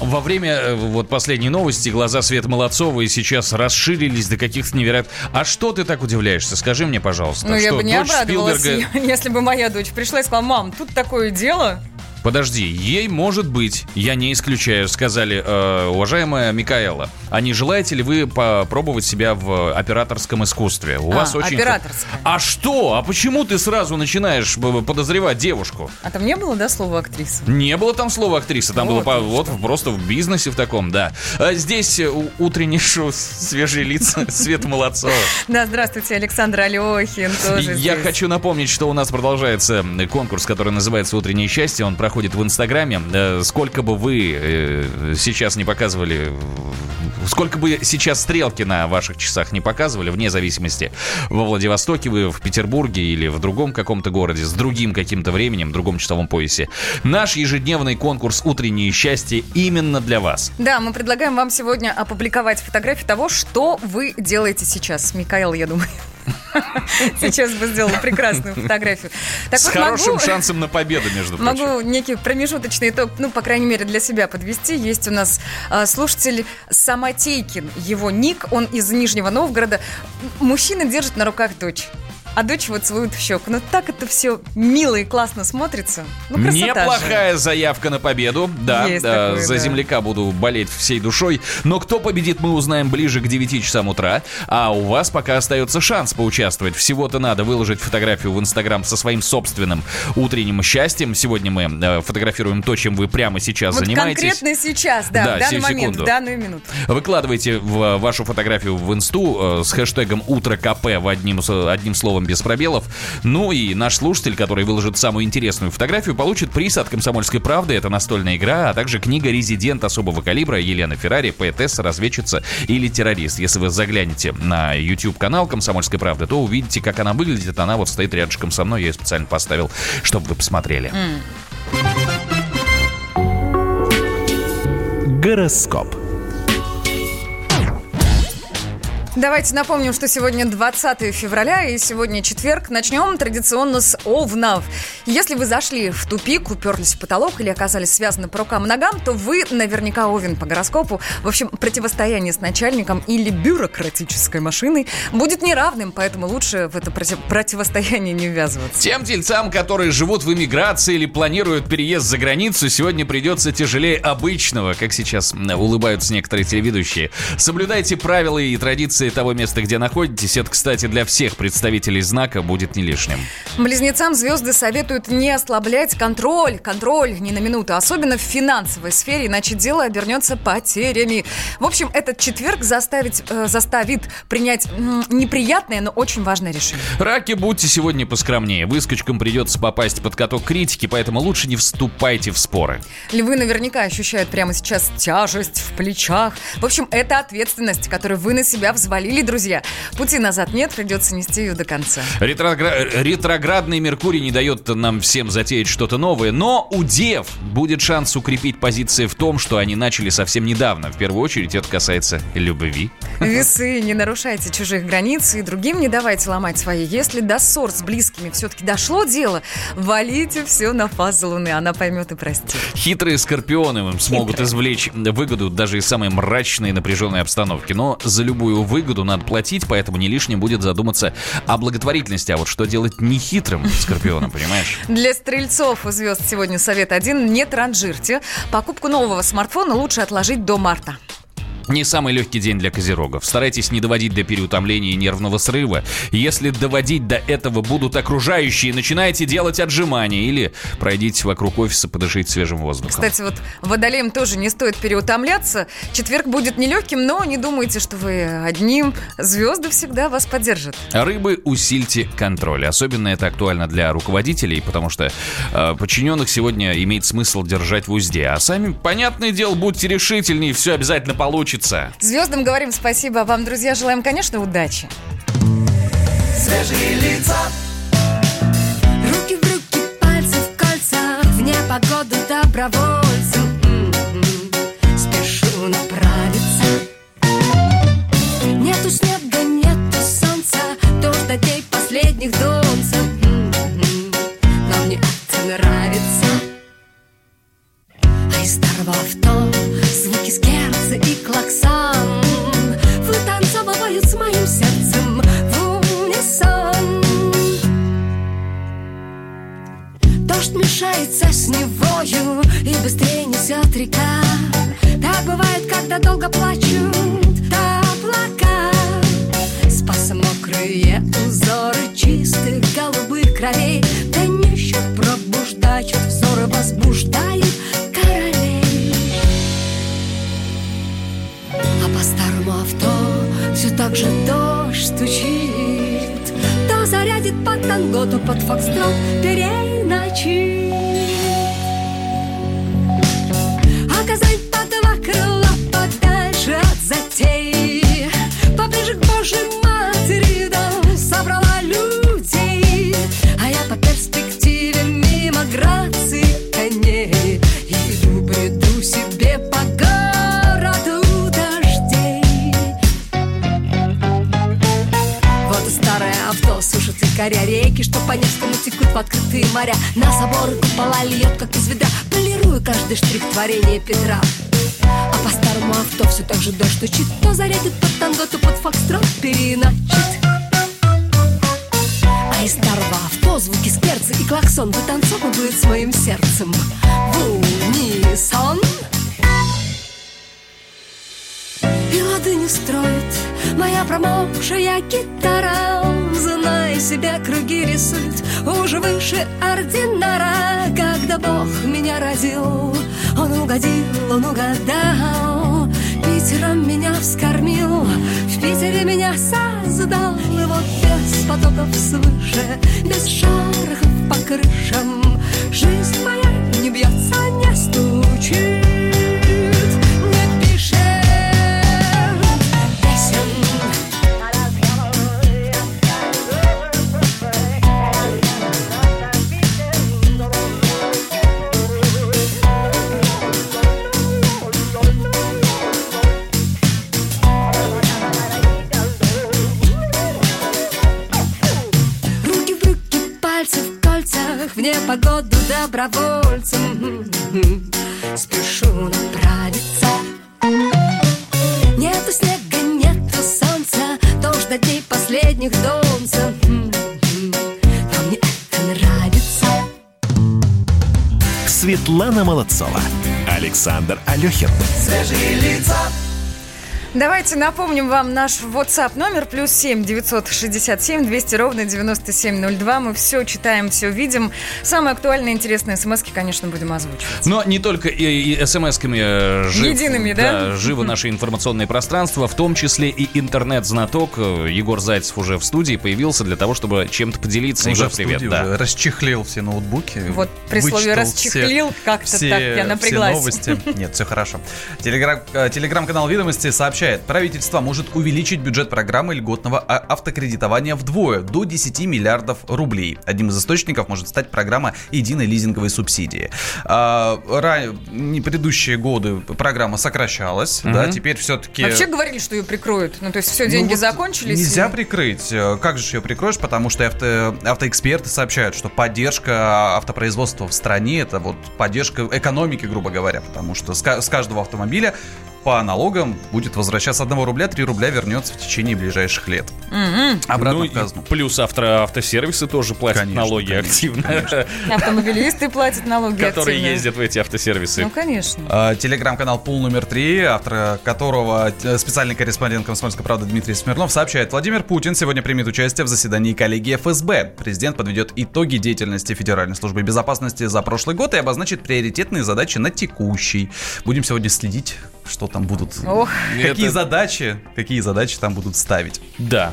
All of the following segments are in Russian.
Во время э, вот последней новости глаза Свет Молодцова и сейчас расширились до каких-то невероятных... А что ты так удивляешься? Скажи мне, пожалуйста. Ну, я что, бы не обрадовалась, Спилберга- если бы моя дочь пришла и сказала, мам, тут такое дело. Подожди, ей может быть, я не исключаю, сказали, э, уважаемая Микаэла, а не желаете ли вы попробовать себя в операторском искусстве? У А, вас очень... операторское. А что? А почему ты сразу начинаешь подозревать девушку? А там не было, да, слова актриса? Не было там слова актриса, там Вот было по- вот просто в бизнесе в таком, да. А здесь э, утренний шоу «Свежие лица» Света Молодцова. Да, здравствуйте, Александр Алехин тоже Я хочу напомнить, что у нас продолжается конкурс, который называется «Утреннее счастье». Он проходит в Инстаграме. Э, Сколько бы вы э, сейчас не показывали, сколько бы сейчас стрелки на ваших часах не показывали, вне зависимости, во Владивостоке вы, в Петербурге или в другом каком-то городе, с другим каким-то временем, в другом часовом поясе, наш ежедневный конкурс «Утреннее счастье» именно для вас. Да, мы предлагаем вам сегодня опубликовать фотографии того, что вы делаете сейчас. Микаэл, я думаю, сейчас бы сделал прекрасную фотографию. Так С вот, хорошим могу- шансом на победу, между прочим. Могу некий промежуточный итог, ну, по крайней мере, для себя подвести. Есть у нас а, слушатель Самотейкин, его ник, он из Нижнего Новгорода. Мужчина держит на руках дочь. А дочь вот целует в щеку. Ну так это все мило и классно смотрится. Ну, красота же. Неплохая заявка на победу. Да, Есть да, такое, за да. земляка буду болеть всей душой. Но кто победит, мы узнаем ближе к 9 часам утра. А у вас пока остается шанс поучаствовать. Всего-то надо выложить фотографию в Инстаграм со своим собственным утренним счастьем. Сегодня мы э, фотографируем то, чем вы прямо сейчас Вот занимаетесь. конкретно сейчас, да, Да, в данный момент, секунду. в данную минуту. Выкладывайте в вашу фотографию в инсту э, с хэштегом «Утро КП» в одним, одним словом без пробелов. Ну и наш слушатель, который выложит самую интересную фотографию, получит приз от «Комсомольской правды». Это настольная игра, а также книга «Резидент особого калибра» Елена Феррари, поэтесса, разведчица или террорист. Если вы заглянете на YouTube-канал «Комсомольской правды», то увидите, как она выглядит. Она вот стоит рядышком со мной, я ее специально поставил, чтобы вы посмотрели. Гороскоп. Давайте напомним, что сегодня 20 февраля и сегодня четверг. Начнем традиционно с овнов. Если вы зашли в тупик, уперлись в потолок или оказались связаны по рукам и ногам, то вы наверняка овен по гороскопу. В общем, противостояние с начальником или бюрократической машиной будет неравным, поэтому лучше в это проти- противостояние не ввязываться. Тем тельцам, которые живут в эмиграции или планируют переезд за границу, сегодня придется тяжелее обычного, как сейчас улыбаются некоторые телеведущие. Соблюдайте правила и традиции того места, где находитесь. Это, кстати, для всех представителей знака будет не лишним. Близнецам звезды советуют не ослаблять контроль, контроль ни на минуту, особенно в финансовой сфере, иначе дело обернется потерями. В общем, этот четверг заставить, э, заставит принять м, неприятное, но очень важное решение. Раки, будьте сегодня поскромнее. Выскочкам придется попасть под каток критики, поэтому лучше не вступайте в споры. Львы наверняка ощущают прямо сейчас тяжесть в плечах. В общем, это ответственность, которую вы на себя взвалили, друзья. Пути назад нет, придется нести ее до конца. Ретрогра- Ретроградный Меркурий не дает нам всем затеять что-то новое, но у дев будет шанс укрепить позиции в том, что они начали совсем недавно. В первую очередь это касается любви. Весы, не нарушайте чужих границ и другим не давайте ломать свои. Если до ссор с близкими все-таки дошло дело, валите все на фазу Луны, она поймет и простит. Хитрые скорпионы смогут извлечь выгоду даже из самой мрачной и напряженной обстановки. Но за любую выгоду надо платить, поэтому не лишним будет задуматься о благотворительности. А вот что делать нехитрым скорпионом, понимаешь? Для стрельцов у звезд сегодня совет один. Не транжирьте. Покупку нового смартфона лучше отложить до марта. Не самый легкий день для козерогов. Старайтесь не доводить до переутомления и нервного срыва. Если доводить до этого будут окружающие, начинайте делать отжимания или пройдите вокруг офиса, подышите свежим воздухом. Кстати, вот водолеям тоже не стоит переутомляться. Четверг будет нелегким, но не думайте, что вы одним. Звезды всегда вас поддержат. Рыбы, усильте контроль. Особенно это актуально для руководителей, потому что э, подчиненных сегодня имеет смысл держать в узде. А сами, понятное дело, будьте решительнее, все обязательно получится. Звездам говорим спасибо, а вам, друзья, желаем, конечно, удачи. Свежие лица, Руки в руки, пальцы в кольца непогоду добровольцем М-м-м. Спешу направиться Нету снега, нету солнца Дождь до последних донцев и клаксон Вытанцовывают с моим сердцем в унисон. Дождь мешается с невою И быстрее несет река. Так бывает, когда долго плачут облака. Спаса мокрые узоры чистых голубых кровей. Тонищих пробуждают взоры, так же дождь стучит То зарядит под танго, под фокстрот переночит А Казань по два крыла подальше от затей Поближе к Божьей коря реки, что по Невскому текут в открытые моря. На соборы купола льет, как из ведра, полируя каждый штрих творения Петра. А по старому авто все так же дождь стучит, то зарядит под танго, то под фокстрот переначит. А из старого авто звуки скерца и клаксон вытанцовывают с моим сердцем в унисон. И лады не строит моя промокшая гитара Зная себе круги рисует уже выше ординара Когда Бог меня родил, Он угодил, Он угадал. Питером меня вскормил, в Питере меня создал. И вот без потоков свыше, без шарахов по крышам Жизнь моя не бьется, не стучит, добровольцем Спешу направиться Нету снега, нету солнца Дождь до дней последних донцев Но мне это нравится Светлана Молодцова. Александр Алехин. Свежие лица, Давайте напомним вам наш WhatsApp номер плюс 7 967 200 ровно 9702. Мы все читаем, все видим. Самые актуальные, интересные смс конечно, будем озвучивать. Но не только и, и смс-ками э, жив, Едиными, да? живо наше информационное пространство, в том числе и интернет-знаток. Егор Зайцев уже в студии появился для того, чтобы чем-то поделиться. Уже Егор, в привет. студии да. уже расчехлил все ноутбуки. Вот при слове «расчехлил» как-то все, так я все напряглась. новости. Нет, все хорошо. Э, Телеграм-канал «Ведомости» сообщает, правительство может увеличить бюджет программы льготного а- автокредитования вдвое, до 10 миллиардов рублей. Одним из источников может стать программа единой лизинговой субсидии. А, ра- не предыдущие годы программа сокращалась, да, теперь все-таки... Вообще говорили, что ее прикроют. Ну, то есть все, деньги Ну вот закончились. Нельзя и- прикрыть. Э, Как же ее прикроешь? Потому что авто, автоэксперты сообщают, что поддержка автопроизводства в стране это вот поддержка экономики, грубо говоря. Потому что с каждого автомобиля по налогам будет возвращаться 1 рубля, 3 рубля вернется в течение ближайших лет. Обратно Ну, в казну. плюс авто, автосервисы тоже платят Конечно, налоги конечно, активно, Автомобилисты платят налоги которые активно. ездят в эти автосервисы. Ну, конечно. А, Телеграм-канал Пул номер три, автор которого э, специальный корреспондент «Комсомольской правды» Дмитрий Смирнов сообщает, Владимир Путин сегодня примет участие в заседании коллегии ФСБ. Президент подведет итоги деятельности Федеральной службы безопасности за прошлый год и обозначит приоритетные задачи на текущий. Будем сегодня следить, что там будут, Ох. какие Это- задачи, какие задачи там будут ставить. Да.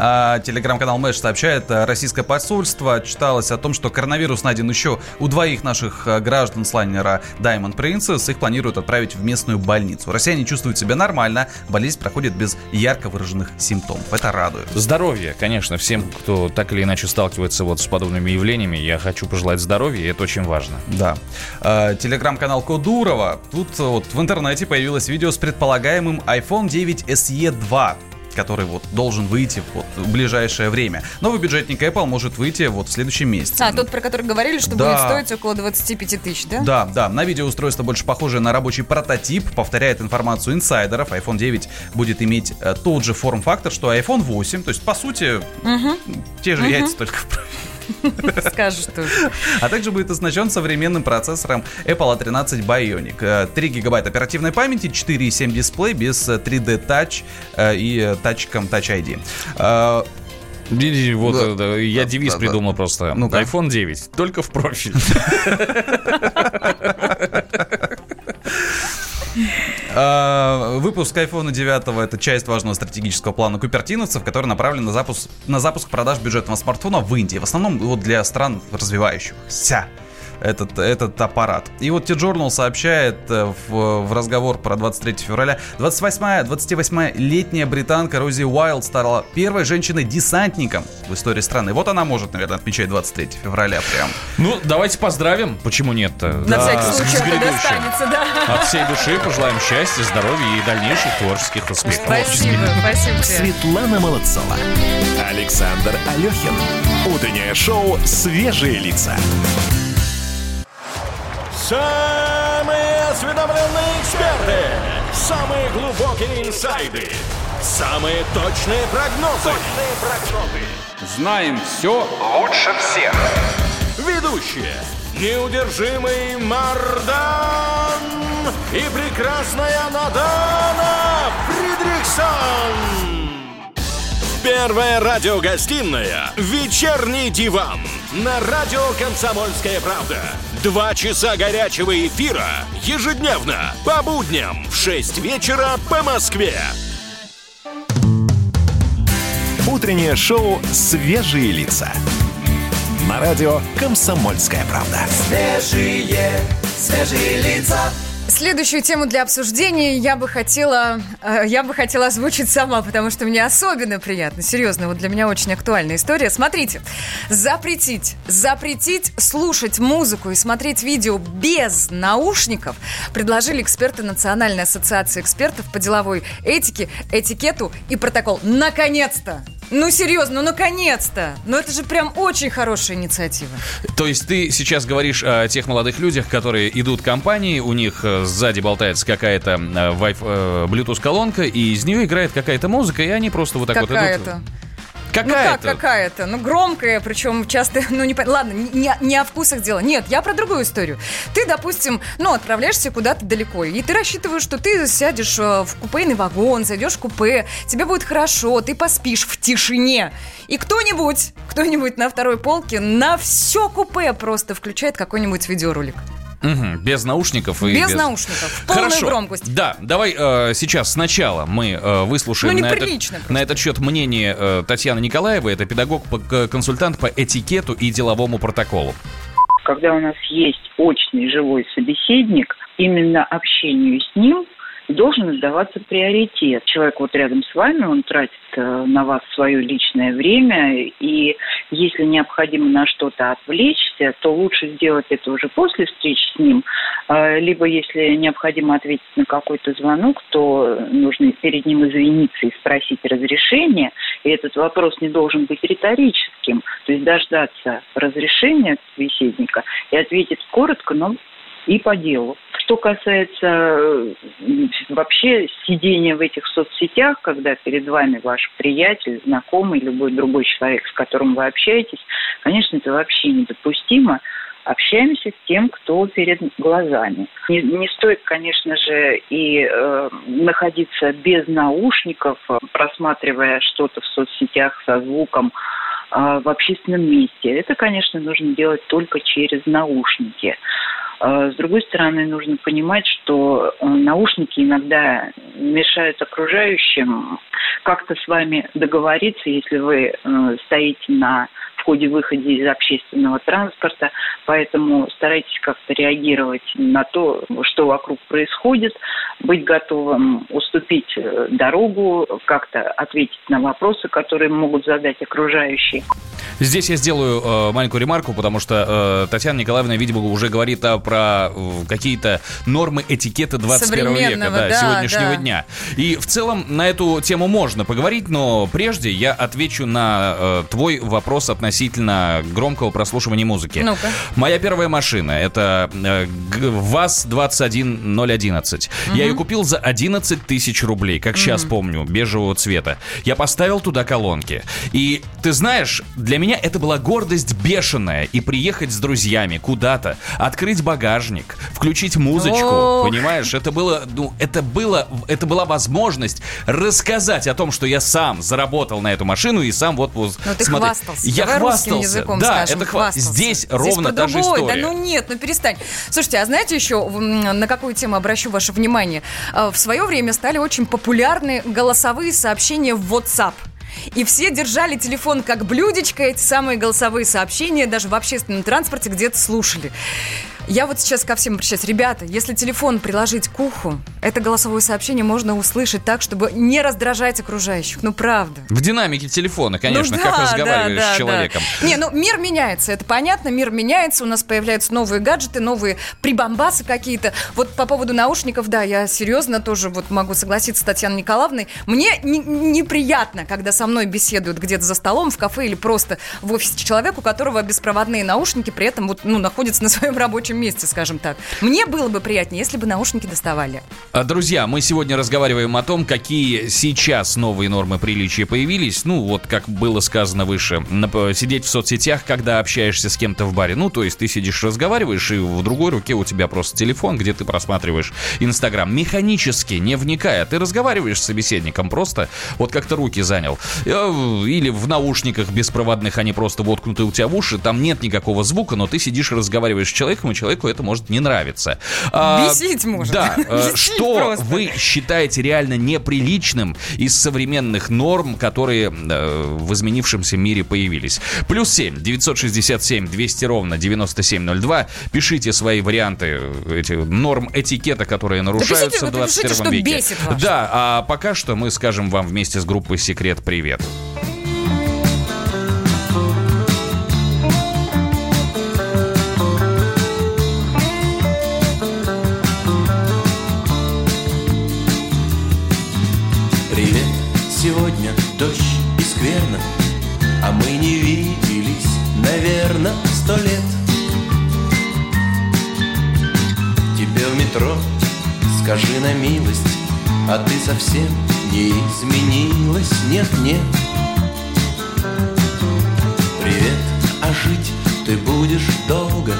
А, телеграм-канал Мэш сообщает, а, российское посольство отчиталось о том, что коронавирус найден еще у двоих наших а, граждан с лайнера Diamond Princess. Их планируют отправить в местную больницу. Россияне чувствуют себя нормально, болезнь проходит без ярко выраженных симптомов. Это радует. Здоровье, конечно, всем, кто так или иначе сталкивается вот с подобными явлениями. Я хочу пожелать здоровья, и это очень важно. Да. А, Телеграм-канал Кодурова. Тут вот в интернете появилось видео с предполагаемым iPhone 9 SE 2 который вот должен выйти вот в ближайшее время. Новый бюджетник Apple может выйти вот в следующем месяце. А, тот, про который говорили, что Да. будет стоить около 25 тысяч, да? Да, да, на видео устройство больше похожее на рабочий прототип, повторяет информацию инсайдеров. iPhone 9 будет иметь э, тот же форм-фактор, что iPhone 8, то есть, по сути, те же яйца, только. Скажешь тоже. А также будет оснащен современным процессором Apple A13 Bionic. Э, 3 гигабайта оперативной памяти, 4,7 дисплей без э, 3D Touch э, и э, тачком Touch ID. Э, Вот, Да. э, да, я Да, девиз да, придумал просто. Ну-ка. iPhone 9, только в профиль. Э, Выпуск iPhone 9 это часть важного стратегического плана купертиновцев, который направлен на запуск, на запуск продаж бюджетного смартфона в Индии. В основном вот для стран развивающихся. Этот, этот аппарат. И вот T-Journal сообщает э, в, в разговор про 23 февраля. 28-я, 28-летняя британка Рози Уайлд стала первой женщиной-десантником в истории страны. Вот она может, наверное, отмечать 23 февраля прям. Ну, давайте поздравим. Почему нет-то? На Да, всякий с случай это достанется, да. От всей души пожелаем счастья, здоровья и дальнейших творческих успехов. Спасибо, спасибо тебе. Светлана Молодцова. Александр Алехин. Утреннее шоу «Свежие лица». Самые осведомленные эксперты, самые глубокие инсайды, самые точные прогнозы. Точные прогнозы. Знаем все лучше всех. Ведущие. Неудержимый Мардан и прекрасная Надана Фридрихсон. Первая радиогостинная «Вечерний диван» на радио «Комсомольская правда». Два часа горячего эфира ежедневно по будням в 6 вечера по Москве. Утреннее шоу «Свежие лица». На радио «Комсомольская правда». Свежие, свежие лица. Следующую тему для обсуждения я бы хотела, э, я бы хотела озвучить сама, потому что мне особенно приятно. Серьезно, вот для меня очень актуальная история. Смотрите, запретить, запретить слушать музыку и смотреть видео без наушников предложили эксперты Национальной ассоциации экспертов по деловой этике, этикету и протокол. Наконец-то! Ну серьезно, ну наконец-то! Ну это же прям очень хорошая инициатива. То есть ты сейчас говоришь о тех молодых людях, которые идут в компании, у них э, сзади болтается какая-то э, э, Bluetooth-колонка, и из нее играет какая-то музыка, и они просто вот так вот Какая-то. Ну как Какая-то. Ну громкая, причем часто, ну не Ладно, не, не о вкусах дело. Нет, я про другую историю. Ты, допустим, ну отправляешься куда-то далеко, и ты рассчитываешь, что ты сядешь э, в купейный вагон, зайдешь в купе, тебе будет хорошо, ты поспишь в тишине. И кто-нибудь, кто-нибудь на второй полке на все купе просто включает какой-нибудь видеоролик. Мгм, без наушников и Без наушников, в полную Хорошо. громкость. Да, давай э, сейчас сначала мы э, выслушаем Ну, на, этот, просто. на этот счет мнение э, Татьяны Николаевой. Это педагог-консультант по этикету и деловому протоколу. когда у нас есть очный живой собеседник, именно общению с ним должен отдаваться приоритет. Человек вот рядом с вами, он тратит э, на вас свое личное время, и если необходимо на что-то отвлечься, то лучше сделать это уже после встречи с ним, Э, либо если необходимо ответить на какой-то звонок, то нужно перед ним извиниться и спросить разрешения, и этот вопрос не должен быть риторическим, то есть дождаться разрешения собеседника и ответить коротко, но и по делу. Что касается э, вообще сидения в этих соцсетях, когда перед вами ваш приятель, знакомый, любой другой человек, с которым вы общаетесь, конечно, это вообще недопустимо. Общаемся с тем, кто перед глазами. Не, не стоит, конечно же, и э, находиться без наушников, э, просматривая что-то в соцсетях со звуком э, в общественном месте. Это, конечно, нужно делать только через наушники. Э, С другой стороны, нужно понимать, что э, наушники иногда мешают окружающим как-то с вами договориться, если вы э, стоите на входе-выходе из общественного транспорта, поэтому старайтесь как-то реагировать на то, что вокруг происходит, быть готовым уступить э, дорогу, как-то ответить на вопросы, которые могут задать окружающие. Здесь я сделаю э, маленькую ремарку, потому что э, Татьяна Николаевна, видимо, уже говорит а, про э, какие-то нормы этикета 21 века, да, да, сегодняшнего да. дня. И в целом на эту тему можно поговорить, но прежде я отвечу на э, твой вопрос относительно громкого прослушивания музыки. Ну-ка. Моя первая машина это э, г- ВАЗ-21011. Я ее купил за 11 тысяч рублей, как сейчас помню, бежевого цвета. Я поставил туда колонки. И ты знаешь, для меня это была гордость бешеная. И приехать с друзьями куда-то, открыть багажник, включить музычку, Ох. понимаешь? Это было, ну, это было, это была возможность рассказать о том, что я сам заработал на эту машину и сам вот, вот Ну, ты смотри. хвастался. Я Давай хвастался. языком да, скажем, это хва- хвастался. Здесь ровно про та же история. Да ну нет, ну перестань. Слушайте, а знаете еще, на какую тему обращу ваше внимание? А, В свое время стали очень популярны голосовые сообщения в WhatsApp. И все держали телефон как блюдечко, эти самые голосовые сообщения даже в общественном транспорте где-то слушали. Я вот сейчас ко всем обращаюсь. Ребята, если телефон приложить к уху, это голосовое сообщение можно услышать так, чтобы не раздражать окружающих. Ну, правда. В динамике телефона, конечно, Ну как да, разговариваешь да, да, с человеком. да. Не, ну мир меняется, это понятно, мир меняется, у нас появляются новые гаджеты, новые прибамбасы какие-то. Вот по поводу наушников, да, я серьезно тоже вот могу согласиться с Татьяной Николаевной. Мне не- неприятно, когда со мной беседуют где-то за столом, в кафе или просто в офисе человек, у которого беспроводные наушники, при этом вот, ну, находится на своем рабочем месте, скажем так. Мне было бы приятнее, если бы наушники доставали. А, Друзья, мы сегодня разговариваем о том, какие сейчас новые нормы приличия появились. Ну, вот как было сказано выше, сидеть в соцсетях, когда общаешься с кем-то в баре. Ну, то есть ты сидишь, разговариваешь, и в другой руке у тебя просто телефон, где ты просматриваешь Инстаграм. Механически, не вникая. Ты разговариваешь с собеседником просто, вот как ты руки занял. Э, Или в наушниках беспроводных, они просто воткнуты у тебя в уши, там нет никакого звука, но ты сидишь разговариваешь с человеком, и человеку это может не нравиться. А, Бесить может. Да. э, Бесить Что просто. вы считаете реально неприличным из современных норм, которые э, в изменившемся мире появились? Плюс 7 967 200 ровно 9702. Пишите свои варианты э, эти норм этикета, которые нарушаются пишите, в 21 напишите, что веке. бесит вас. Да, а пока что мы скажем вам вместе с группой Секрет. Привет, скажи на милость А ты совсем не изменилась, нет-нет Привет, а жить ты будешь долго?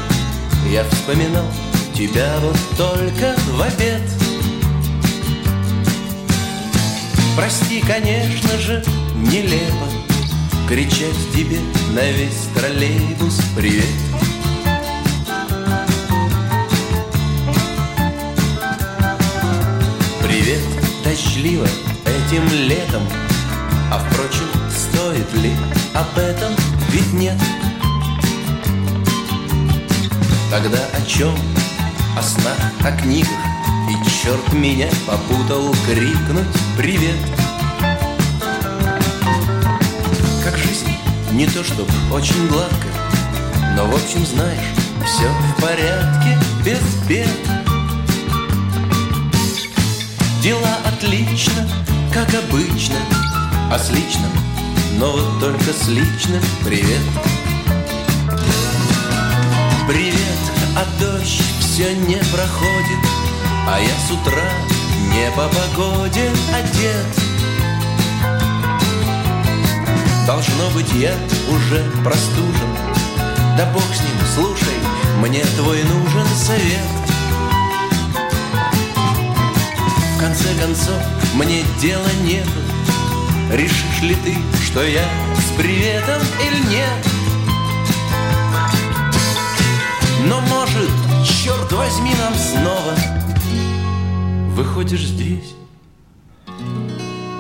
Я вспоминал тебя вот только в обед. Прости, конечно же, нелепо Кричать тебе на весь троллейбус. Привет Привет, дождливо этим летом. А впрочем, стоит ли об этом? Ведь нет. Тогда о чем? О снах, о книгах. И черт меня попутал крикнуть привет. Как жизнь, не то чтоб очень гладко. Но в общем знаешь, все в порядке, без бед Дела отлично, как обычно А с личным, но вот только с личным привет. Привет, а дождь все не проходит А я с утра не по погоде одет. Должно быть, я уже простужен Да бог с ним, слушай, мне твой нужен совет В конце концов, мне дела нет. Решишь ли ты, что я с приветом или нет? Но может, черт возьми, нам снова Выходишь здесь.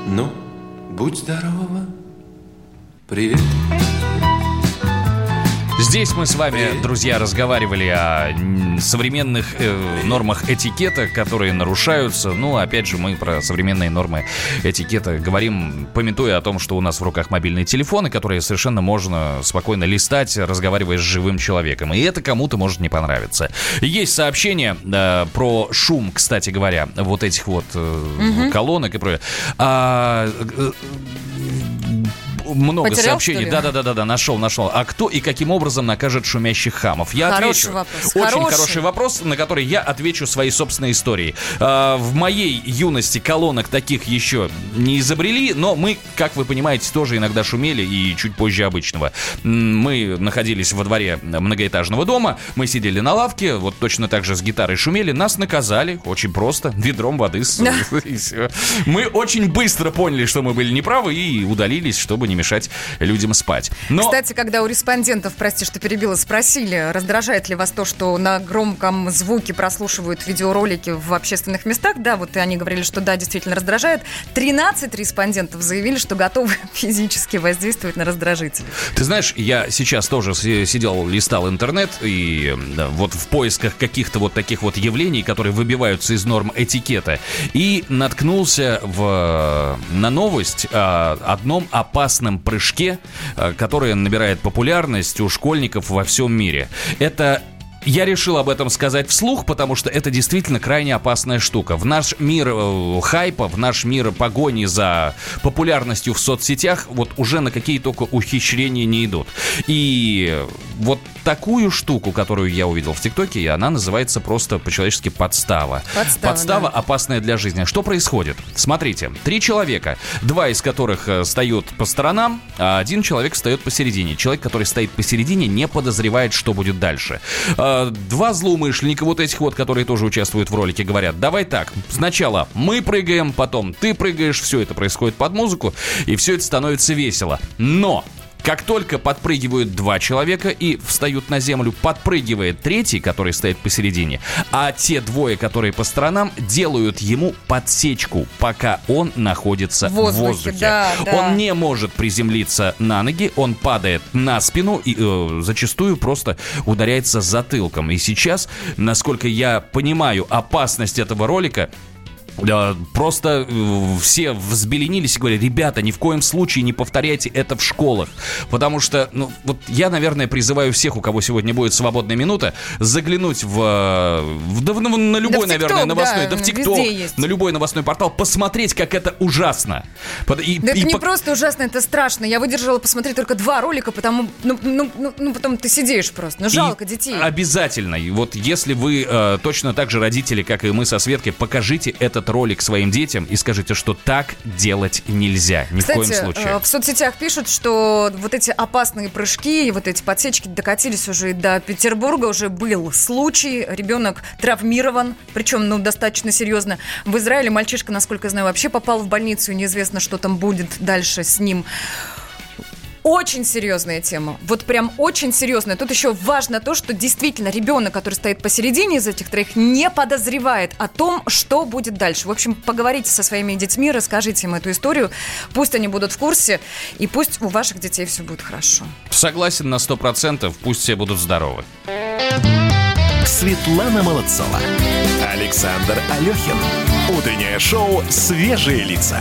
Ну, будь здорова. Привет Здесь мы с вами, друзья, разговаривали о современных э, нормах этикета, которые нарушаются. Ну, опять же, мы про современные нормы этикета говорим, пометуя о том, что у нас в руках мобильные телефоны, которые совершенно можно спокойно листать, разговаривая с живым человеком. И это кому-то может не понравиться. Есть сообщение э, про шум, кстати говоря, вот этих вот э, колонок и прочее. А, э, много Потерял, сообщений. Да, да, да, да, да, нашел, нашел. А кто и каким образом накажет шумящих хамов? Я Хороший отвечу. вопрос, Очень хороший. хороший вопрос, на который я отвечу своей собственной историей. А, в моей юности колонок таких еще не изобрели, но мы, как вы понимаете, тоже иногда шумели и чуть позже обычного. Мы находились во дворе многоэтажного дома, мы сидели на лавке, вот точно так же с гитарой шумели, нас наказали, очень просто, ведром воды. Мы очень быстро поняли, что мы были неправы и удалились, чтобы не мешать людям спать. Но... Кстати, когда у респондентов, прости, что перебила, спросили, раздражает ли вас то, что на громком звуке прослушивают видеоролики в общественных местах, да, вот и они говорили, что да, действительно раздражает. 13 респондентов заявили, что готовы физически воздействовать на раздражители. Ты знаешь, я сейчас тоже сидел, листал интернет, и да, вот в поисках каких-то вот таких вот явлений, которые выбиваются из норм этикета, и наткнулся в, на новость о одном опасном прыжке, э, которое набирает популярность у школьников во всем мире. Это я решил об этом сказать вслух, потому что это действительно крайне опасная штука. В наш мир э, хайпа, в наш мир погони за популярностью в соцсетях, вот уже на какие только ухищрения не идут. И вот такую штуку, которую я увидел в ТикТоке, и она называется просто по-человечески подстава. Подстава, да. опасная для жизни. Что происходит? Смотрите, три человека, два из которых э, встают по сторонам, а один человек встает посередине. Человек, который стоит посередине, не подозревает, что будет дальше. Э, Два злоумышленника, вот этих вот, которые тоже участвуют в ролике, говорят, давай так, сначала мы прыгаем, потом ты прыгаешь, все это происходит под музыку, и все это становится весело. Но как только подпрыгивают два человека и встают на землю, подпрыгивает третий, который стоит посередине, а те двое, которые по сторонам, делают ему подсечку, пока он находится В в воздухе, воздухе. да, да. Он не может приземлиться на ноги, он падает на спину и э, зачастую просто ударяется затылком. И сейчас, насколько я понимаю опасность этого ролика, да, просто э, все взбеленились и говорят, ребята, ни в коем случае не повторяйте это в школах. Потому что, ну, вот я, наверное, призываю всех, у кого сегодня будет свободная минута, заглянуть в, э, в- да в- ну, на любой, в наверное, новостной, да, да, в ТикТок, на любой новостной портал, посмотреть, как это ужасно. И- Да и это не пок- просто ужасно, это страшно. Я выдержала посмотреть только два ролика, потому, ну, ну, ну, ну, потом ты сидишь просто. Ну, жалко И детей. Обязательно. И вот если вы э, точно так же родители, как и мы со Светкой, покажите этот ролик своим детям и скажите, что так делать нельзя. Ни в коем Кстати, случае. э, в соцсетях пишут, что вот эти опасные прыжки и вот эти подсечки докатились уже до Петербурга. Уже был случай. Ребенок травмирован, причем, ну, достаточно серьезно. В Израиле мальчишка, насколько я знаю, вообще попал в больницу. и Неизвестно, что там будет дальше с ним. Очень серьезная тема. Вот прям очень серьезная. Тут еще важно то, что действительно ребенок, который стоит посередине из этих троих, не подозревает о том, что будет дальше. В общем, поговорите со своими детьми, расскажите им эту историю. Пусть они будут в курсе, и пусть у ваших детей все будет хорошо. Согласен на 100%, пусть все будут здоровы. Светлана Молодцова. Александр Алехин. Утреннее шоу «Свежие лица».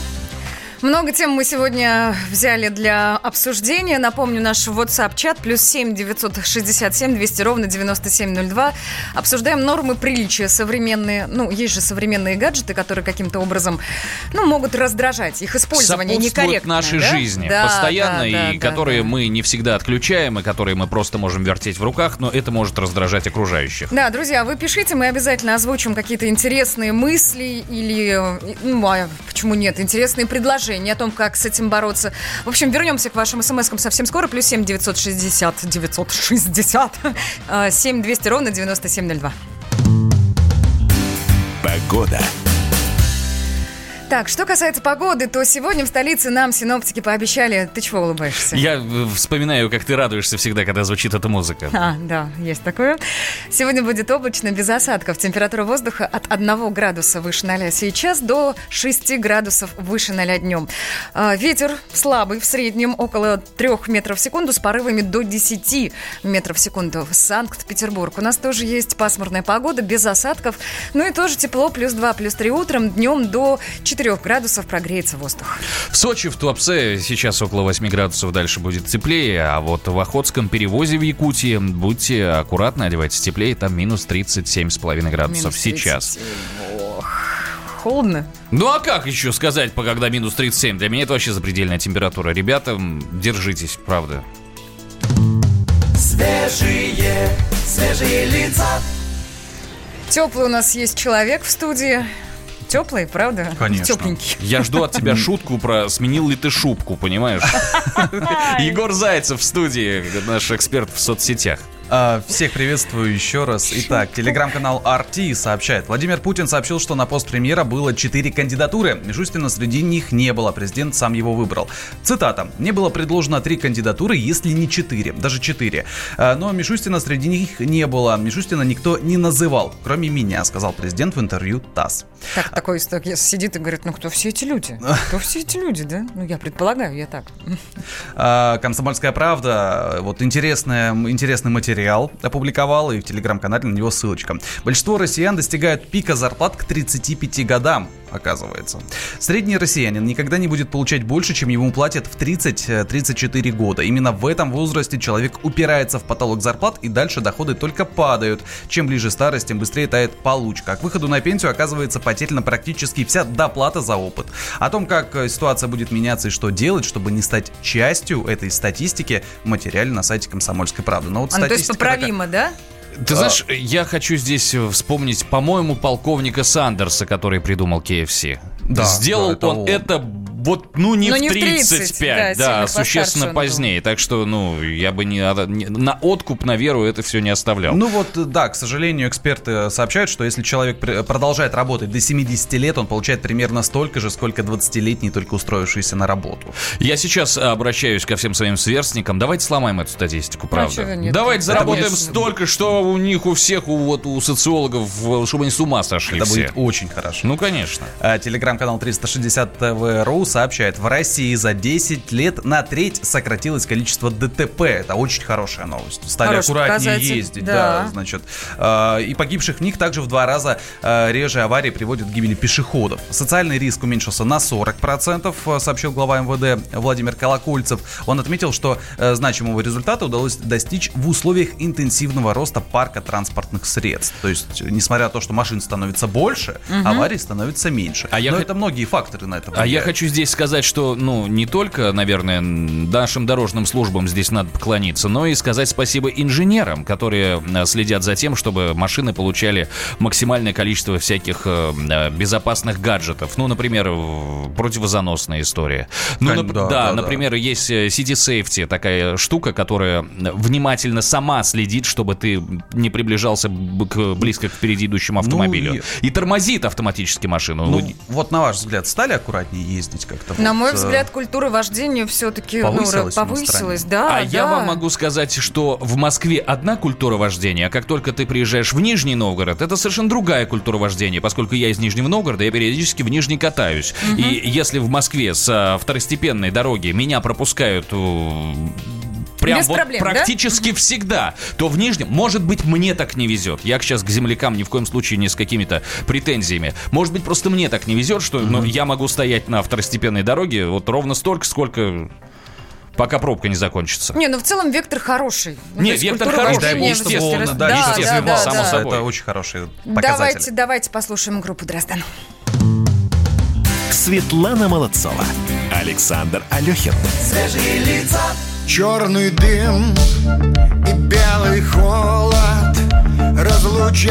Много тем мы сегодня взяли для обсуждения. Напомню, наш WhatsApp-чат плюс 7 967 200 ровно 9702. Обсуждаем нормы приличия современные. Ну, есть же современные гаджеты, которые каким-то образом, ну, могут раздражать. Их использование некорректно. нашей да? жизни Да, постоянно, да, да, и да, которые да. мы не всегда отключаем, и которые мы просто можем вертеть в руках, но это может раздражать окружающих. Да, друзья, вы пишите, мы обязательно озвучим какие-то интересные мысли или, ну, а почему нет, интересные предложения о том, как с этим бороться. В общем, вернемся к вашим смс-кам совсем скоро. Плюс 7 960 960 э, 7 200 ровно 9702. Погода. Так, что касается погоды, то сегодня в столице нам синоптики пообещали... Ты чего улыбаешься? Я э, вспоминаю, как ты радуешься всегда, когда звучит эта музыка. А, да, есть такое. Сегодня будет облачно, без осадков. Температура воздуха от 1 градуса выше 0 сейчас до 6 градусов выше 0 днем. А, Ветер слабый, в среднем около 3 метров в секунду с порывами до 10 метров в секунду. Санкт-Петербург. У нас тоже есть пасмурная погода, без осадков. Ну и тоже тепло, плюс 2, плюс 3 утром, днем до 4 градусов прогреется воздух. В Сочи, в Туапсе сейчас около 8 градусов, дальше будет теплее, а вот в Охотском перевозе в Якутии будьте аккуратны, одевайтесь теплее, там минус 37,5 градусов Минус сейчас. 37. Ох, холодно. Ну а как еще сказать, по когда минус 37? Для меня это вообще запредельная температура. Ребята, держитесь, правда. Свежие, свежие лица. Теплый у нас есть человек в студии. Теплый, правда? Конечно. Тепленький. Я жду от тебя шутку про сменил ли ты шубку, понимаешь? Егор Зайцев в студии, наш эксперт в соцсетях. А, Всех приветствую еще раз. Итак, телеграм-канал RT сообщает. Владимир Путин сообщил, что на пост премьера было 4 кандидатуры. Мишустина среди них не было, президент сам его выбрал. Цитата. «Мне было предложено три кандидатуры, если не четыре, даже четыре. А, Но Мишустина среди них не было. Мишустина никто не называл, кроме меня», сказал президент в интервью ТАСС. Так, такой так, сидит и говорит, ну кто все эти люди? Кто все эти люди, да? Ну, я предполагаю, я так. А, Комсомольская правда, вот интересная, интересный материал опубликовала, и в телеграм-канале на него ссылочка. Большинство россиян достигают пика зарплат к 35 годам, оказывается. Средний россиянин никогда не будет получать больше, чем ему платят в 30-34 года. Именно в этом возрасте человек упирается в потолок зарплат, и дальше доходы только падают. Чем ближе старость, тем быстрее тает получка. А к выходу на пенсию оказывается потеряна практически вся доплата за опыт. О том, как э, ситуация будет меняться и что делать, чтобы не стать частью этой статистики, в материале на сайте Комсомольской правды. Но вот А, ну, то есть статистика такая- поправимо, да? Ты знаешь, я хочу здесь вспомнить, по-моему, полковника Сандерса, который придумал KFC. Да, Сделал да, это он он. это вот, ну, не Но в не в 30, 35, да, да, существенно постарше позднее. Так что, ну, я бы не, не- на откуп, на веру это все не оставлял. Ну вот, да, к сожалению, эксперты сообщают, что если человек пр- продолжает работать до 70 лет, он получает примерно столько же, сколько 20-летний, только устроившийся на работу. Я сейчас обращаюсь ко всем своим сверстникам. Давайте сломаем эту статистику, правда. чего нет? Давайте заработаем будет- столько, что у них у всех, у, вот, у социологов, чтобы они с ума сошли Это все. будет очень хорошо. Ну, конечно. А, Телеграм-канал 360 ТВ.ру сообщает, в России за 10 лет на треть сократилось количество ДТП. Это очень хорошая новость. Стали Хороший аккуратнее показатель, ездить. да. Да. значит. А, И погибших в них также в два раза а, реже аварии приводят к гибели пешеходов. Социальный риск уменьшился на 40%, а, сообщил глава МВД Владимир Колокольцев. Он отметил, что э, значимого результата удалось достичь в условиях интенсивного роста парка транспортных средств. То есть, несмотря на то, что машин становится больше, Мгм. аварий становится меньше. А я Но хот- это многие факторы на это А я влияют. хочу здесь сказать, что, ну, не только, наверное, нашим дорожным службам здесь надо поклониться, но и сказать спасибо инженерам, которые э, следят за тем, чтобы машины получали максимальное количество всяких э, э, безопасных гаджетов. Ну, например, противозаносная история. Ну, нап- да, да, да, да. например, есть э, City Safety, такая штука, которая внимательно сама следит, чтобы ты не приближался к, близко к впереди идущему автомобилю. и... тормозит автоматически машину. Ну, вот на ваш взгляд, стали аккуратнее ездить как-то? На Вот, мой э, взгляд, культура вождения все-таки повысилась у нас в повысилась, да. а я да. вам могу сказать, что в Москве одна культура вождения, а как только ты приезжаешь в Нижний Новгород, это совершенно другая культура вождения, поскольку я из Нижнего Новгорода, я периодически в Нижний катаюсь. Мгм. И если в Москве с а, второстепенной дороги меня пропускают э, прям Без вот проблем, да? практически всегда, то в Нижнем, может быть, мне так не везет. Я сейчас к землякам ни в коем случае не с какими-то претензиями. Может быть, просто мне так не везет, что ну, я могу стоять на второстепенной дороге вот ровно столько, сколько пока пробка не закончится. Не, ну в целом вектор хороший. Ну, Не, вектор хороший, дай бог, естественно, рас- да, да, естественно, да, само да. собой. Это очень хорошие показатели. Давайте, давайте послушаем группу Дрозден. Светлана Молодцова. Александр Алехин. Свежие лица. Черный дым и белый холод Разлучают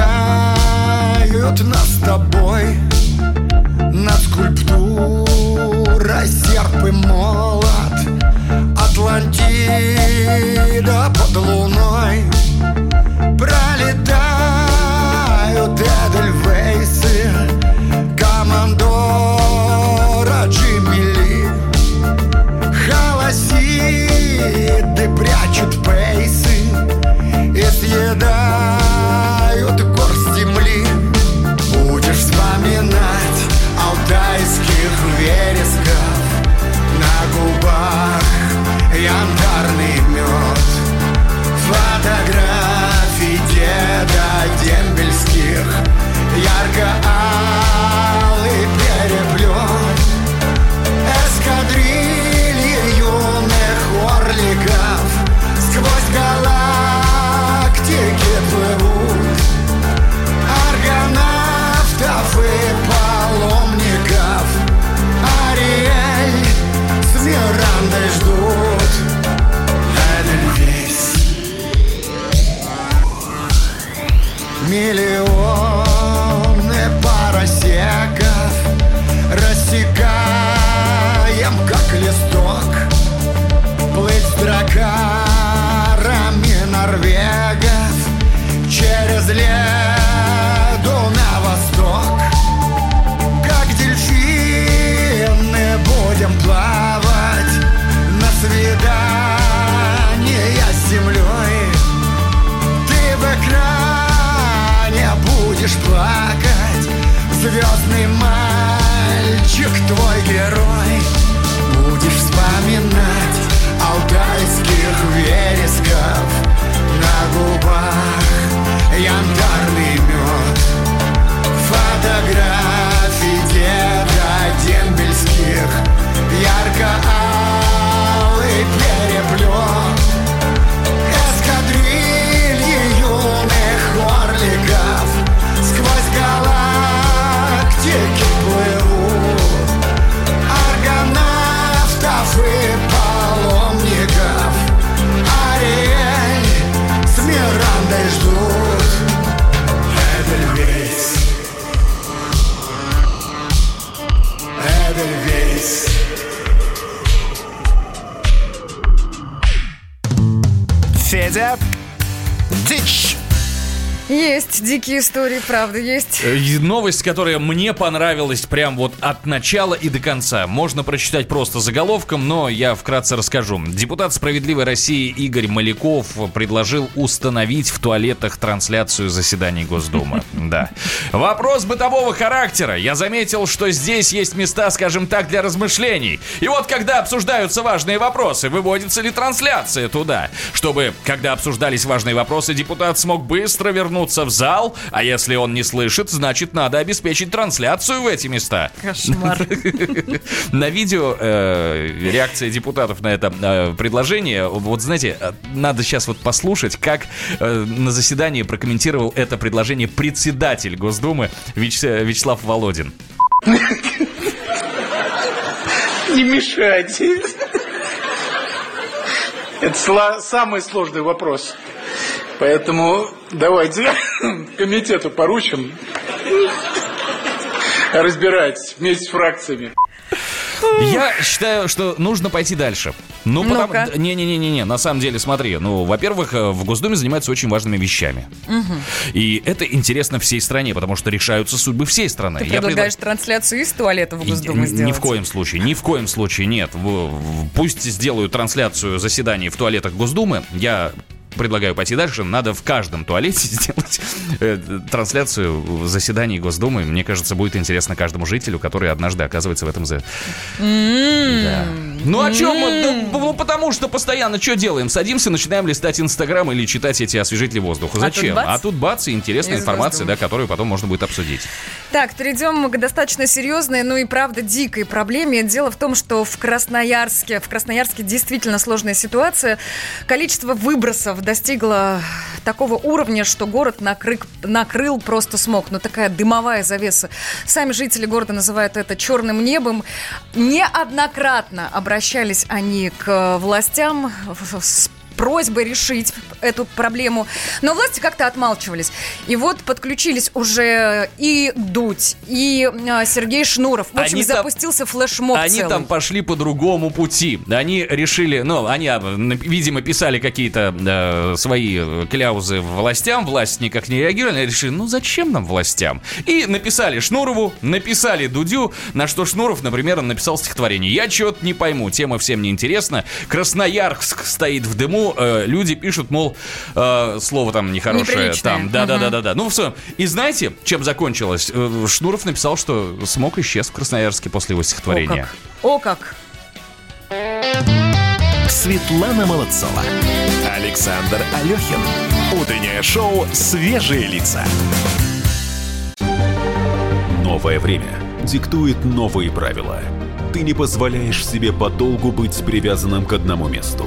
нас с тобой. Над скульптурой серп и молот Атлантида Есть дикие истории, правда, есть. Э, и Новость, которая мне понравилась прям вот от начала и до конца. Можно прочитать просто заголовком, но я вкратце расскажу. Депутат «Справедливой России» Игорь Маляков предложил установить в туалетах трансляцию заседаний Госдумы. Да. Вопрос бытового характера. Я заметил, что здесь есть места, скажем так, для размышлений. И вот когда обсуждаются важные вопросы, выводится ли трансляция туда, чтобы, когда обсуждались важные вопросы, депутат смог быстро вернуться в зал, а если он не слышит, значит, надо обеспечить трансляцию в эти места. Кошмар. На видео э, реакция депутатов на это э, предложение. Вот знаете, э, надо сейчас вот послушать, как на заседании прокомментировал это предложение председатель Госдумы Вяч- Вячеслав Володин. Не мешайте. Это самый сложный вопрос. Поэтому давайте комитету поручим. Разбирайтесь вместе с фракциями. Я считаю, что нужно пойти дальше. Ну, потому... Не-не-не-не, на самом деле, смотри. Ну, во-первых, э, в Госдуме занимаются очень важными вещами. Мгм. И это интересно всей стране, потому что решаются судьбы всей страны. Ты Я предлагаешь трансляцию из туалета в Госдуму Ни сделать? в коем случае, ни в коем случае нет. Пусть сделают трансляцию заседаний в туалетах Госдумы. Я предлагаю пойти дальше. Надо в каждом туалете сделать э, трансляцию заседаний Госдумы. Мне кажется, будет интересно каждому жителю, который однажды оказывается в этом... за- Да. Ну о чем мы? Ну, потому что постоянно что делаем? Садимся, начинаем листать Инстаграм или читать эти освежители воздуха. А Зачем? А тут бац, и интересная информация, да, которую потом можно будет обсудить. Так, перейдем к достаточно серьезной, ну и правда дикой проблеме. Дело в том, что в Красноярске, в Красноярске действительно сложная ситуация. Количество выбросов достигло такого уровня, что город накрык- накрыл просто смог. Ну такая дымовая завеса. Сами жители города называют это черным небом. Неоднократно обращались они к властям с просьбой решить эту проблему. Но власти как-то отмалчивались. И вот подключились уже и Дудь, и а, Сергей Шнуров. В общем, Они там- запустился флешмоб Они целый. там пошли по другому пути. Они решили, ну, они, а, видимо, писали какие-то э, свои кляузы властям, власть никак не реагировали, они решили, ну, зачем нам властям? И написали Шнурову, написали Дудю, на что Шнуров, например, написал стихотворение. Я чего-то не пойму, тема всем не интересна. Красноярск стоит в дыму, э, люди пишут, мол, э, слово там нехорошее. Неприличное. Там, да-да-да-да. Мгм. да. Ну, все. И знаете, чем закончилось? Э, Шнуров написал, что смог исчез в Красноярске после его стихотворения. О как! Светлана Молодцова. Александр Алехин. Утреннее шоу «Свежие лица». Новое время диктует новые правила. Ты не позволяешь себе подолгу быть привязанным к одному месту.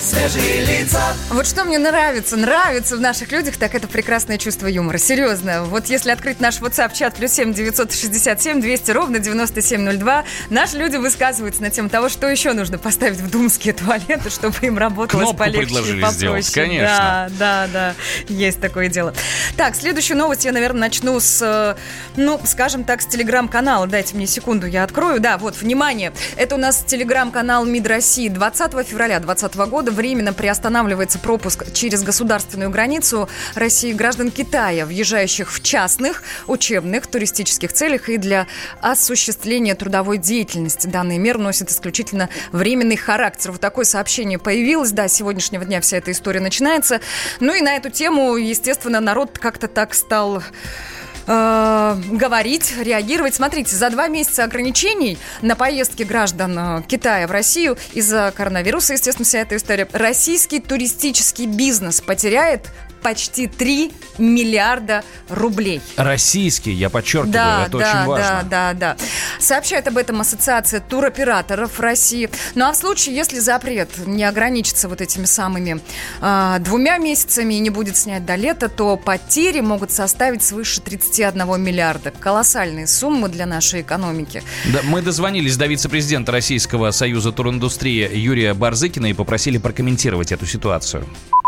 свежие лица. Вот что мне нравится, нравится в наших людях, так это прекрасное чувство юмора. Серьезно. Вот если открыть наш WhatsApp-чат плюс 7 967 200 ровно 9702, наши люди высказываются на тему того, что еще нужно поставить в думские туалеты, чтобы им работалось Кнопку полегче и предложили попроще. сделать, конечно. Да, да, да. Есть такое дело. Так, следующую новость я, наверное, начну с, э, ну, скажем так, с телеграм-канала. Дайте мне секунду, я открою. Да, вот, внимание. Это у нас телеграм-канал МИД России. 20 февраля 2020 года временно приостанавливается пропуск через государственную границу России граждан Китая, въезжающих в частных, учебных, туристических целях и для осуществления трудовой деятельности. Данные меры носят исключительно временный характер. Вот такое сообщение появилось. Да, с сегодняшнего дня вся эта история начинается. Ну и на эту тему, естественно, народ как-то так стал э, говорить, реагировать. Смотрите, за два месяца ограничений на поездки граждан э, Китая в Россию из-за коронавируса, естественно, вся эта история, российский туристический бизнес потеряет почти 3 миллиарда рублей. Российский, я подчеркиваю, Да, это да, очень важно. да, да, да. Сообщает об этом Ассоциация туроператоров России. Ну а в случае, если запрет не ограничится вот этими самыми а, двумя месяцами и не будет снять до лета, то потери могут составить свыше 31 миллиарда. Колоссальные суммы для нашей экономики. Да, мы дозвонились до вице-президента Российского союза туриндустрии Юрия Барзыкина и попросили прокомментировать эту ситуацию.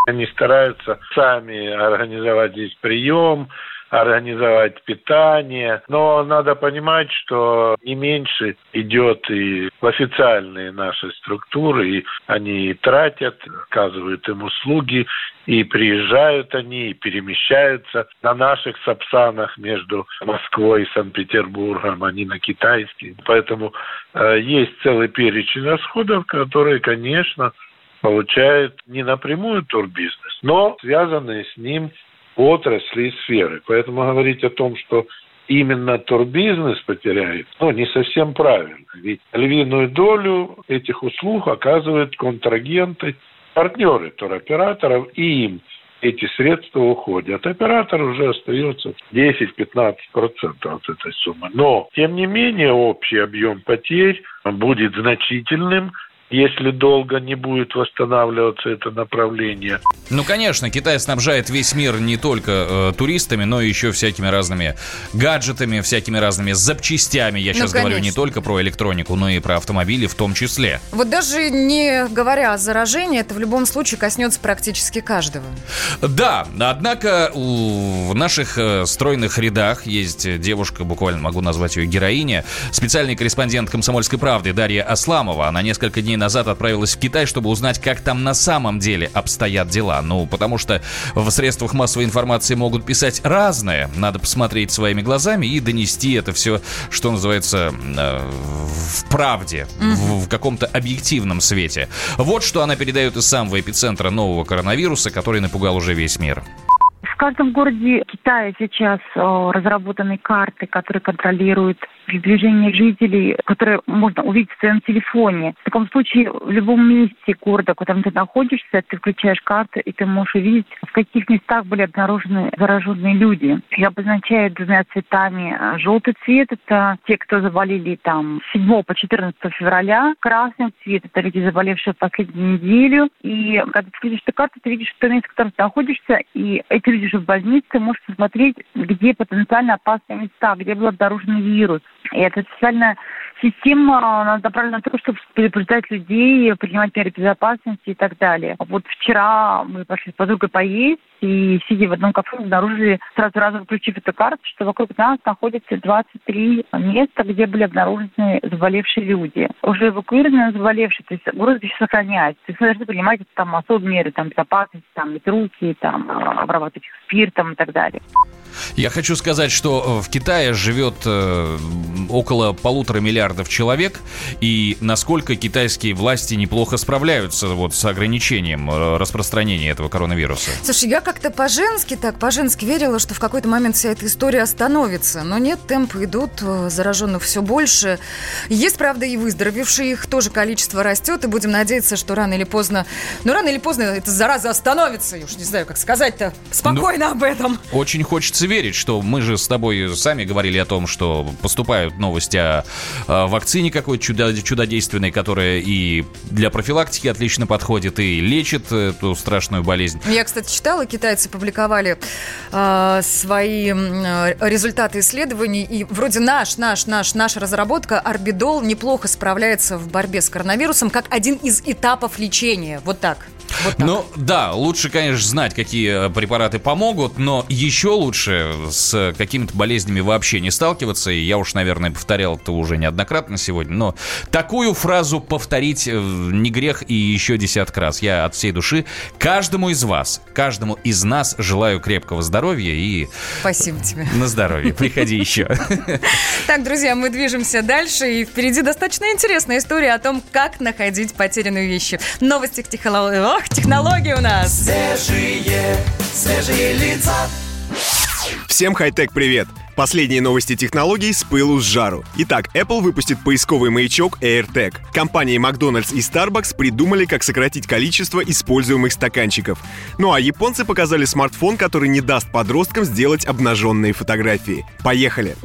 Они стараются сами организовать здесь прием, организовать питание. Но надо понимать, что не меньше идет и в официальные наши структуры, и они тратят, оказывают им услуги, и приезжают они, и перемещаются на наших сапсанах между Москвой и Санкт-Петербургом, а не на китайских. Поэтому э, есть целый перечень расходов, которые, конечно, получает не напрямую турбизнес, но связанные с ним отрасли и сферы. Поэтому говорить о том, что именно турбизнес потеряет, ну, не совсем правильно. Ведь львиную долю этих услуг оказывают контрагенты, партнеры туроператоров, и им эти средства уходят. Оператор уже остается 10-15% от этой суммы. Но, тем не менее, общий объем потерь будет значительным, если долго не будет восстанавливаться это направление. Ну, конечно, Китай снабжает весь мир не только э, туристами, но и еще всякими разными гаджетами, всякими разными запчастями. Я Ну, сейчас говорю не конечно. только про электронику, но и про автомобили в том числе. Вот даже не говоря о заражении, это в любом случае коснется практически каждого. Да, однако у- в наших э, стройных рядах есть девушка, буквально могу назвать ее героиня, специальный корреспондент «Комсомольской правды» Дарья Асламова. Она несколько дней назад отправилась в Китай, чтобы узнать, как там на самом деле обстоят дела. Ну, потому что в средствах массовой информации могут писать разное. Надо посмотреть своими глазами и донести это все, что называется, э, в правде, в, в каком-то объективном свете. Вот что она передает из самого эпицентра нового коронавируса, который напугал уже весь мир. В каждом городе Китая сейчас э, разработаны карты, которые контролируют передвижение жителей, которые можно увидеть в своем телефоне. В таком случае в любом месте города, куда ты находишься, ты включаешь карту, и ты можешь увидеть, в каких местах были обнаружены зараженные люди. И обозначают двумя цветами. Желтый цвет – это те, кто заболели там с 7 по 14 февраля. Красный цвет – это люди, заболевшие в последнюю неделю. И когда ты включишь эту карту, ты видишь то место, в котором ты находишься, и эти люди же в больнице, можешь посмотреть, где потенциально опасные места, где был обнаружен вирус. И эта специальная система направлена на то, чтобы предупреждать людей, принимать меры безопасности и так далее. Вот вчера мы пошли с подругой поесть, и сидя в одном кафе, обнаружили, сразу разом включив эту карту, что вокруг нас находится 23 места, где были обнаружены заболевшие люди. Уже эвакуированы заболевшие, то есть город еще сохраняется. То есть вы должны принимать там особые меры там, безопасности, там, мыть руки, там, обрабатывать их спиртом и так далее. Я хочу сказать, что э, в Китае живет э, около полутора миллиардов человек, и насколько китайские власти неплохо справляются вот с ограничением э, распространения этого коронавируса. Слушай, я как-то по-женски так, по-женски верила, что в какой-то момент вся эта история остановится. Но нет, темпы идут, зараженных все больше. Есть, правда, и выздоровевшие, их тоже количество растет, и будем надеяться, что рано или поздно... Ну, рано или поздно эта зараза остановится. Я уж не знаю, как сказать-то. Спокойно об этом. Очень хочется верить, что мы же с тобой сами говорили о том, что поступают новости о, о вакцине какой-то чудо- чудодейственной, которая и для профилактики отлично подходит, и лечит эту страшную болезнь. Я, кстати, читала, китайцы публиковали э, свои э, результаты исследований, и вроде наш, наш, наш, наша разработка Арбидол неплохо справляется в борьбе с коронавирусом как один из этапов лечения. Вот так. Ну да, лучше, конечно, знать, какие препараты помогут, но еще лучше с какими-то болезнями вообще не сталкиваться. И я уж, наверное, повторял это уже неоднократно сегодня, но такую фразу повторить э, не грех и еще десяток раз. Я от всей души каждому из вас, каждому из нас желаю крепкого здоровья и Спасибо тебе. на здоровье. Приходи еще. Так, друзья, мы движемся дальше, и впереди достаточно интересная история о том, как находить потерянные вещи. Новости технологий, ох, технологии у нас. Свежие, свежие лица. Всем хай-тек привет! Последние новости технологий с пылу с жару. Итак, Apple выпустит поисковый маячок AirTag. Компании Макдональдс и Starbucks придумали, как сократить количество используемых стаканчиков. Ну а японцы показали смартфон, который не даст подросткам сделать обнаженные фотографии. Поехали!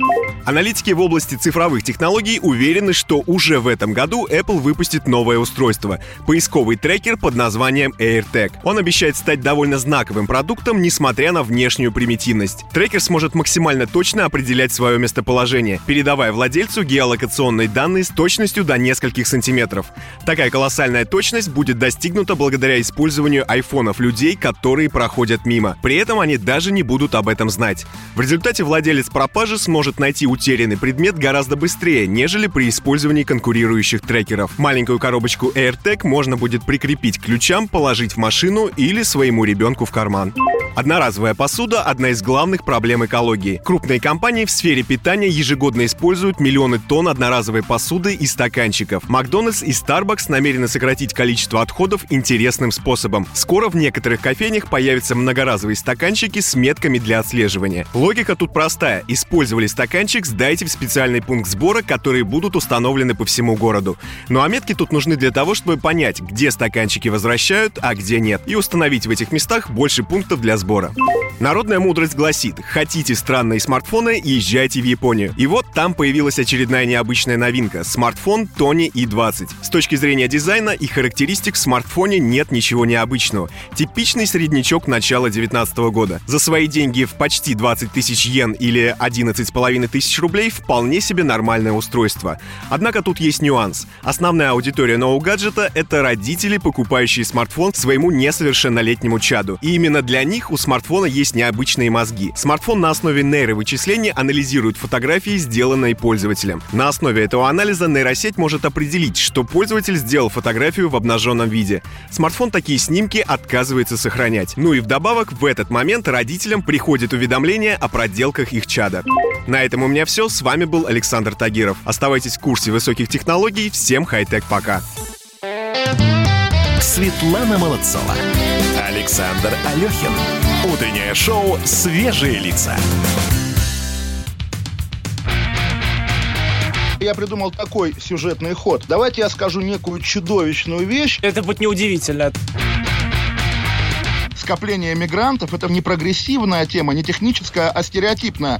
Аналитики в области цифровых технологий уверены, что уже в этом году Apple выпустит новое устройство – поисковый трекер под названием AirTag. Он обещает стать довольно знаковым продуктом, несмотря на внешнюю примитивность. Трекер сможет максимально точно определять свое местоположение, передавая владельцу геолокационные данные с точностью до нескольких сантиметров. Такая колоссальная точность будет достигнута благодаря использованию айфонов людей, которые проходят мимо. При этом они даже не будут об этом знать. В результате владелец пропажи сможет найти утерянный предмет гораздо быстрее, нежели при использовании конкурирующих трекеров. Маленькую коробочку AirTag можно будет прикрепить к ключам, положить в машину или своему ребенку в карман. Одноразовая посуда – одна из главных проблем экологии. Крупные компании в сфере питания ежегодно используют миллионы тонн одноразовой посуды и стаканчиков. Макдональдс и Starbucks намерены сократить количество отходов интересным способом. Скоро в некоторых кофейнях появятся многоразовые стаканчики с метками для отслеживания. Логика тут простая. Использовали стаканчик, сдайте в специальный пункт сбора, которые будут установлены по всему городу. Ну а метки тут нужны для того, чтобы понять, где стаканчики возвращают, а где нет, и установить в этих местах больше пунктов для сбора. Народная мудрость гласит, хотите странные смартфоны, езжайте в Японию. И вот там появилась очередная необычная новинка – смартфон Tony i20. С точки зрения дизайна и характеристик в смартфоне нет ничего необычного. Типичный среднячок начала 2019 года. За свои деньги в почти 20 тысяч йен или 11,5 тысяч рублей вполне себе нормальное устройство. Однако тут есть нюанс. Основная аудитория нового гаджета — это родители, покупающие смартфон своему несовершеннолетнему чаду. И именно для них у смартфона есть необычные мозги. Смартфон на основе нейровычислений анализирует фотографии, сделанные пользователем. На основе этого анализа нейросеть может определить, что пользователь сделал фотографию в обнаженном виде. Смартфон такие снимки отказывается сохранять. Ну и вдобавок в этот момент родителям приходит уведомление о проделках их чада. На этом у меня все. С вами был Александр Тагиров. Оставайтесь в курсе высоких технологий. Всем хай-тек пока. Светлана Молодцова. Александр Алехин. Утреннее шоу «Свежие лица». Я придумал такой сюжетный ход. Давайте я скажу некую чудовищную вещь. Это будет неудивительно. Скопление мигрантов – это не прогрессивная тема, не техническая, а стереотипная.